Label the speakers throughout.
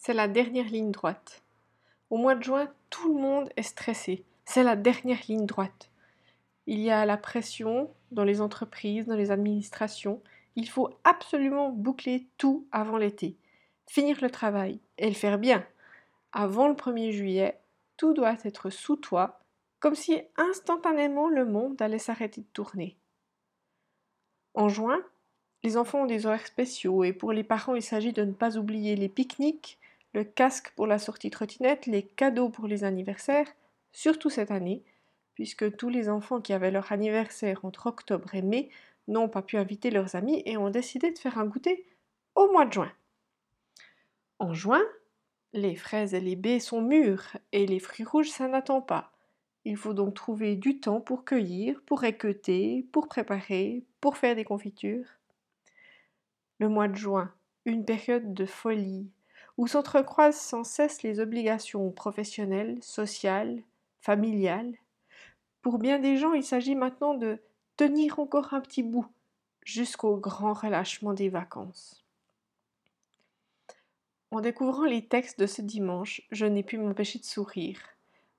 Speaker 1: c'est la dernière ligne droite. Au mois de juin, tout le monde est stressé. C'est la dernière ligne droite. Il y a la pression dans les entreprises, dans les administrations. Il faut absolument boucler tout avant l'été. Finir le travail et le faire bien. Avant le 1er juillet, tout doit être sous toi, comme si instantanément le monde allait s'arrêter de tourner. En juin, les enfants ont des horaires spéciaux et pour les parents, il s'agit de ne pas oublier les pique-niques, le casque pour la sortie trottinette, les cadeaux pour les anniversaires, surtout cette année, puisque tous les enfants qui avaient leur anniversaire entre octobre et mai n'ont pas pu inviter leurs amis et ont décidé de faire un goûter au mois de juin. En juin, les fraises et les baies sont mûres et les fruits rouges, ça n'attend pas. Il faut donc trouver du temps pour cueillir, pour équeuter, pour préparer, pour faire des confitures. Le mois de juin, une période de folie, où s'entrecroisent sans cesse les obligations professionnelles, sociales, familiales. Pour bien des gens, il s'agit maintenant de tenir encore un petit bout jusqu'au grand relâchement des vacances. En découvrant les textes de ce dimanche, je n'ai pu m'empêcher de sourire.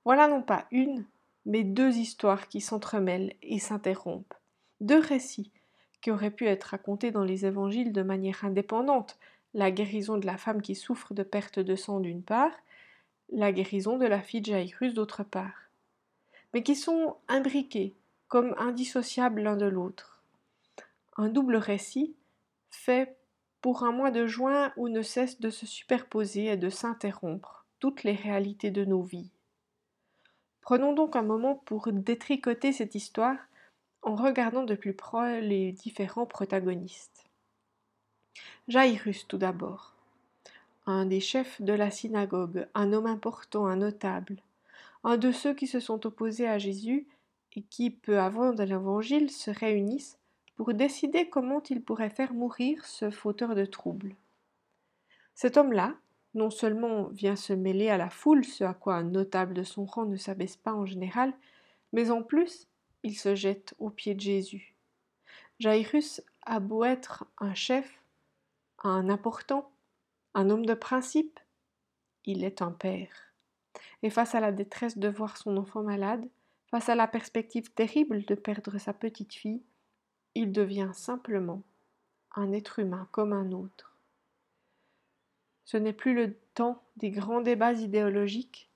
Speaker 1: Voilà non pas une, mais deux histoires qui s'entremêlent et s'interrompent. Deux récits qui auraient pu être racontés dans les évangiles de manière indépendante, la guérison de la femme qui souffre de perte de sang d'une part, la guérison de la fille de Jairus d'autre part, mais qui sont imbriqués, comme indissociables l'un de l'autre. Un double récit fait pour un mois de juin où ne cessent de se superposer et de s'interrompre toutes les réalités de nos vies. Prenons donc un moment pour détricoter cette histoire en regardant de plus près les différents protagonistes. Jairus tout d'abord. Un des chefs de la synagogue, un homme important, un notable, un de ceux qui se sont opposés à Jésus et qui, peu avant de l'Évangile, se réunissent pour décider comment ils pourraient faire mourir ce fauteur de troubles. Cet homme-là, non seulement vient se mêler à la foule, ce à quoi un notable de son rang ne s'abaisse pas en général, mais en plus, il se jette aux pieds de Jésus. Jairus a beau être un chef, un important, un homme de principe, il est un père. Et face à la détresse de voir son enfant malade, face à la perspective terrible de perdre sa petite fille, il devient simplement un être humain comme un autre. Ce n'est plus le temps des grands débats idéologiques.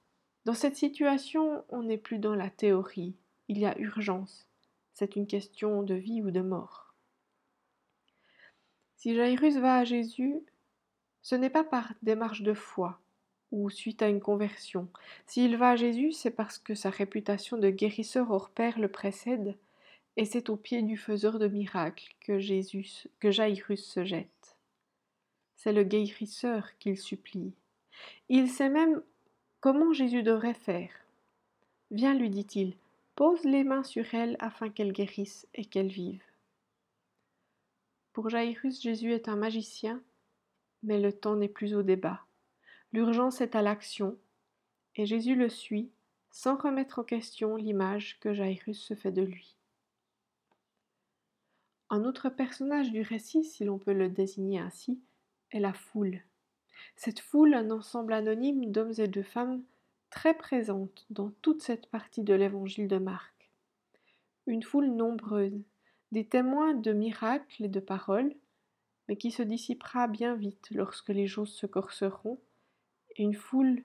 Speaker 1: Dans cette situation, on n'est plus dans la théorie, il y a urgence. C'est une question de vie ou de mort. Si Jairus va à Jésus, ce n'est pas par démarche de foi ou suite à une conversion. S'il va à Jésus, c'est parce que sa réputation de guérisseur hors pair le précède, et c'est au pied du faiseur de miracles que Jésus, que Jairus se jette. C'est le guérisseur qu'il supplie. Il sait même comment Jésus devrait faire. Viens, lui dit-il, pose les mains sur elle afin qu'elle guérisse et qu'elle vive. Pour Jairus, Jésus est un magicien, mais le temps n'est plus au débat. L'urgence est à l'action, et Jésus le suit sans remettre en question l'image que Jairus se fait de lui. Un autre personnage du récit, si l'on peut le désigner ainsi, est la foule. Cette foule, un ensemble anonyme d'hommes et de femmes très présente dans toute cette partie de l'évangile de Marc. Une foule nombreuse, des témoins de miracles et de paroles, mais qui se dissipera bien vite lorsque les choses se corseront, et une foule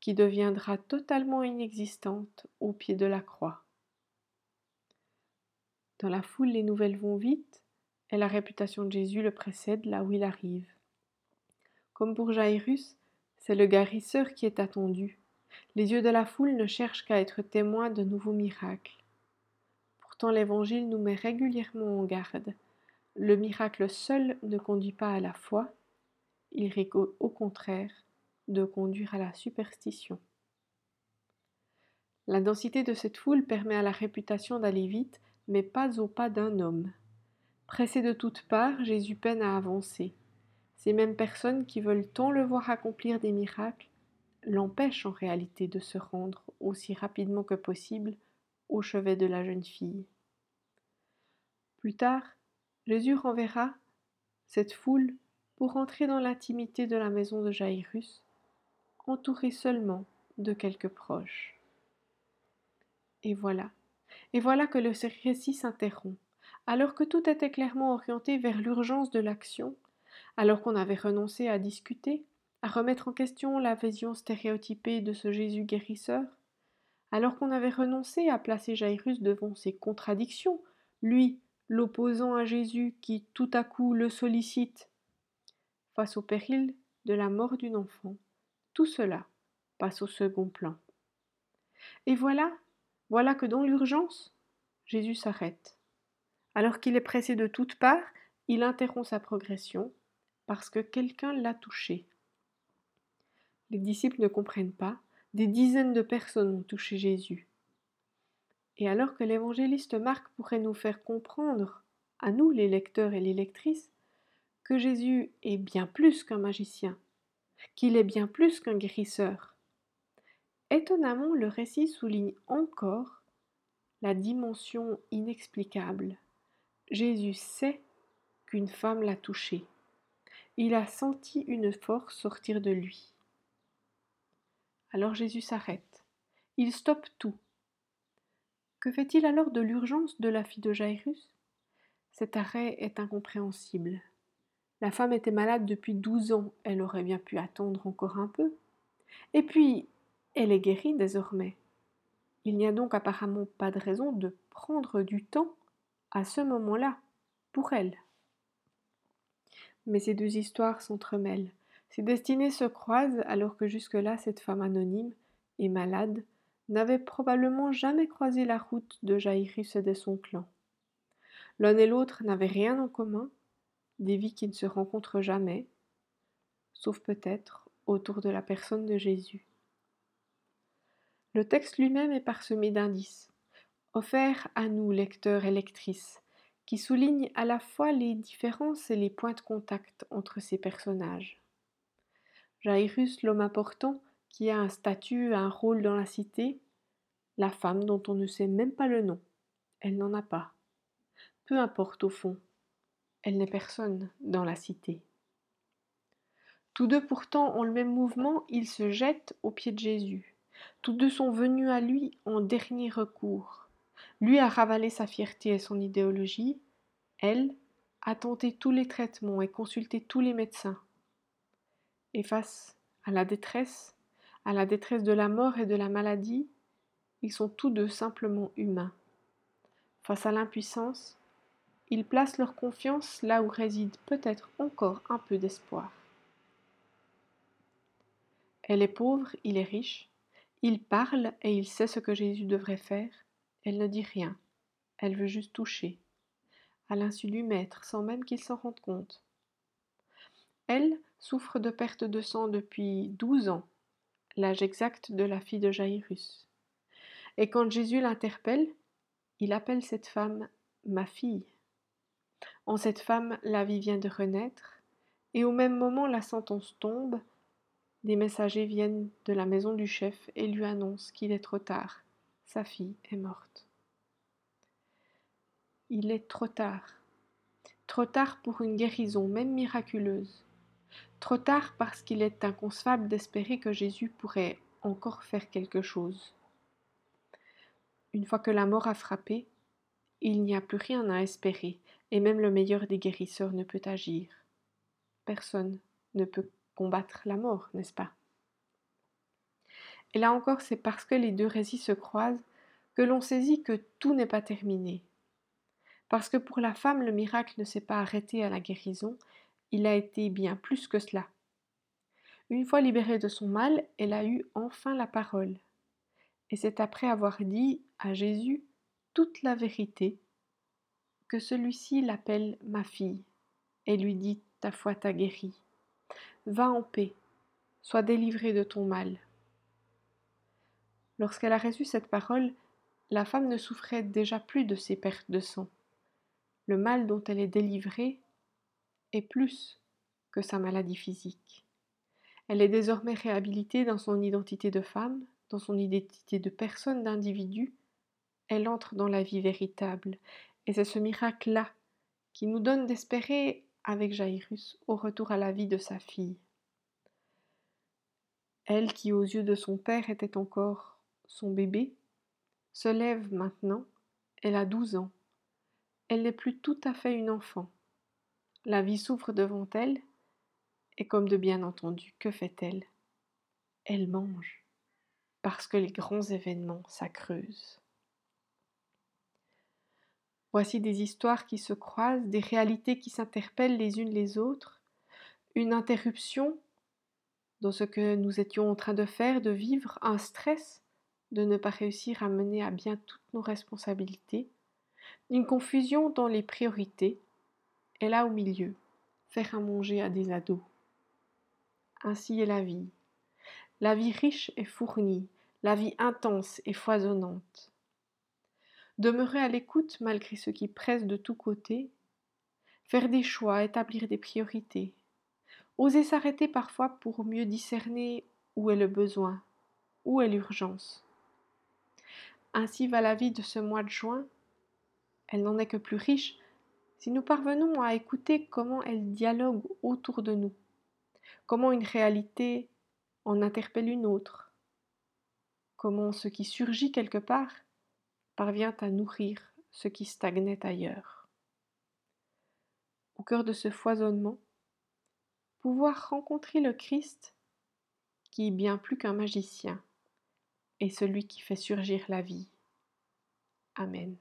Speaker 1: qui deviendra totalement inexistante au pied de la croix. Dans la foule, les nouvelles vont vite, et la réputation de Jésus le précède là où il arrive. Comme pour Jairus, c'est le guérisseur qui est attendu. Les yeux de la foule ne cherchent qu'à être témoins de nouveaux miracles. L'Évangile nous met régulièrement en garde. Le miracle seul ne conduit pas à la foi, il risque au contraire de conduire à la superstition. La densité de cette foule permet à la réputation d'aller vite, mais pas au pas d'un homme. Pressé de toutes parts, Jésus peine à avancer. Ces mêmes personnes qui veulent tant le voir accomplir des miracles l'empêchent en réalité de se rendre aussi rapidement que possible au chevet de la jeune fille. Plus tard, Jésus renverra cette foule pour entrer dans l'intimité de la maison de Jairus, entouré seulement de quelques proches. Et voilà, et voilà que le récit s'interrompt. Alors que tout était clairement orienté vers l'urgence de l'action, alors qu'on avait renoncé à discuter, à remettre en question la vision stéréotypée de ce Jésus guérisseur, alors qu'on avait renoncé à placer Jairus devant ses contradictions, lui, l'opposant à Jésus qui tout à coup le sollicite, face au péril de la mort d'une enfant, tout cela passe au second plan. Et voilà, voilà que dans l'urgence, Jésus s'arrête. Alors qu'il est pressé de toutes parts, il interrompt sa progression parce que quelqu'un l'a touché. Les disciples ne comprennent pas, des dizaines de personnes ont touché Jésus. Et alors que l'évangéliste Marc pourrait nous faire comprendre, à nous les lecteurs et les lectrices, que Jésus est bien plus qu'un magicien, qu'il est bien plus qu'un guérisseur. Étonnamment, le récit souligne encore la dimension inexplicable. Jésus sait qu'une femme l'a touché. Il a senti une force sortir de lui. Alors Jésus s'arrête. Il stoppe tout. Que fait-il alors de l'urgence de la fille de Jairus? Cet arrêt est incompréhensible. La femme était malade depuis douze ans, elle aurait bien pu attendre encore un peu. Et puis, elle est guérie désormais. Il n'y a donc apparemment pas de raison de prendre du temps à ce moment-là pour elle. Mais ces deux histoires s'entremêlent. Ces destinées se croisent alors que jusque-là cette femme anonyme et malade n'avait probablement jamais croisé la route de Jairus et de son clan. L'un et l'autre n'avaient rien en commun, des vies qui ne se rencontrent jamais, sauf peut-être autour de la personne de Jésus. Le texte lui-même est parsemé d'indices, offerts à nous, lecteurs et lectrices, qui soulignent à la fois les différences et les points de contact entre ces personnages. Jairus, l'homme important, qui a un statut, un rôle dans la cité, la femme dont on ne sait même pas le nom, elle n'en a pas. Peu importe au fond, elle n'est personne dans la cité. Tous deux pourtant ont le même mouvement, ils se jettent aux pieds de Jésus. Tous deux sont venus à lui en dernier recours. Lui a ravalé sa fierté et son idéologie, elle a tenté tous les traitements et consulté tous les médecins. Et face à la détresse, à la détresse de la mort et de la maladie, ils sont tous deux simplement humains. Face à l'impuissance, ils placent leur confiance là où réside peut-être encore un peu d'espoir. Elle est pauvre, il est riche, il parle et il sait ce que Jésus devrait faire, elle ne dit rien. Elle veut juste toucher. À l'insu du maître, sans même qu'il s'en rende compte. Elle souffre de perte de sang depuis douze ans, l'âge exact de la fille de Jairus. Et quand Jésus l'interpelle, il appelle cette femme ma fille. En cette femme, la vie vient de renaître, et au même moment la sentence tombe, des messagers viennent de la maison du chef et lui annoncent qu'il est trop tard, sa fille est morte. Il est trop tard. Trop tard pour une guérison, même miraculeuse. Trop tard parce qu'il est inconcevable d'espérer que Jésus pourrait encore faire quelque chose. Une fois que la mort a frappé, il n'y a plus rien à espérer, et même le meilleur des guérisseurs ne peut agir. Personne ne peut combattre la mort, n'est-ce pas? Et là encore, c'est parce que les deux récits se croisent que l'on saisit que tout n'est pas terminé. Parce que pour la femme, le miracle ne s'est pas arrêté à la guérison, il a été bien plus que cela. Une fois libérée de son mal, elle a eu enfin la parole. Et c'est après avoir dit à Jésus toute la vérité que celui-ci l'appelle ma fille et lui dit Ta foi t'a guérie. Va en paix, sois délivrée de ton mal. Lorsqu'elle a reçu cette parole, la femme ne souffrait déjà plus de ses pertes de sang. Le mal dont elle est délivrée est plus que sa maladie physique. Elle est désormais réhabilitée dans son identité de femme, dans son identité de personne, d'individu. Elle entre dans la vie véritable. Et c'est ce miracle-là qui nous donne d'espérer, avec Jairus, au retour à la vie de sa fille. elle qui aux yeux de son père était encore son bébé, se lève maintenant, elle a douze ans. Elle n'est plus tout à fait une enfant. La vie s'ouvre devant elle, et comme de bien entendu, que fait-elle? Elle mange, parce que les grands événements s'accreusent. Voici des histoires qui se croisent, des réalités qui s'interpellent les unes les autres, une interruption dans ce que nous étions en train de faire, de vivre, un stress de ne pas réussir à mener à bien toutes nos responsabilités, une confusion dans les priorités, et là au milieu, faire à manger à des ados. Ainsi est la vie. La vie riche et fournie, la vie intense et foisonnante. Demeurer à l'écoute malgré ce qui presse de tous côtés, faire des choix, établir des priorités, oser s'arrêter parfois pour mieux discerner où est le besoin, où est l'urgence. Ainsi va la vie de ce mois de juin. Elle n'en est que plus riche si nous parvenons à écouter comment elle dialogue autour de nous, comment une réalité en interpelle une autre, comment ce qui surgit quelque part parvient à nourrir ce qui stagnait ailleurs. Au cœur de ce foisonnement, pouvoir rencontrer le Christ, qui, bien plus qu'un magicien, est celui qui fait surgir la vie. Amen.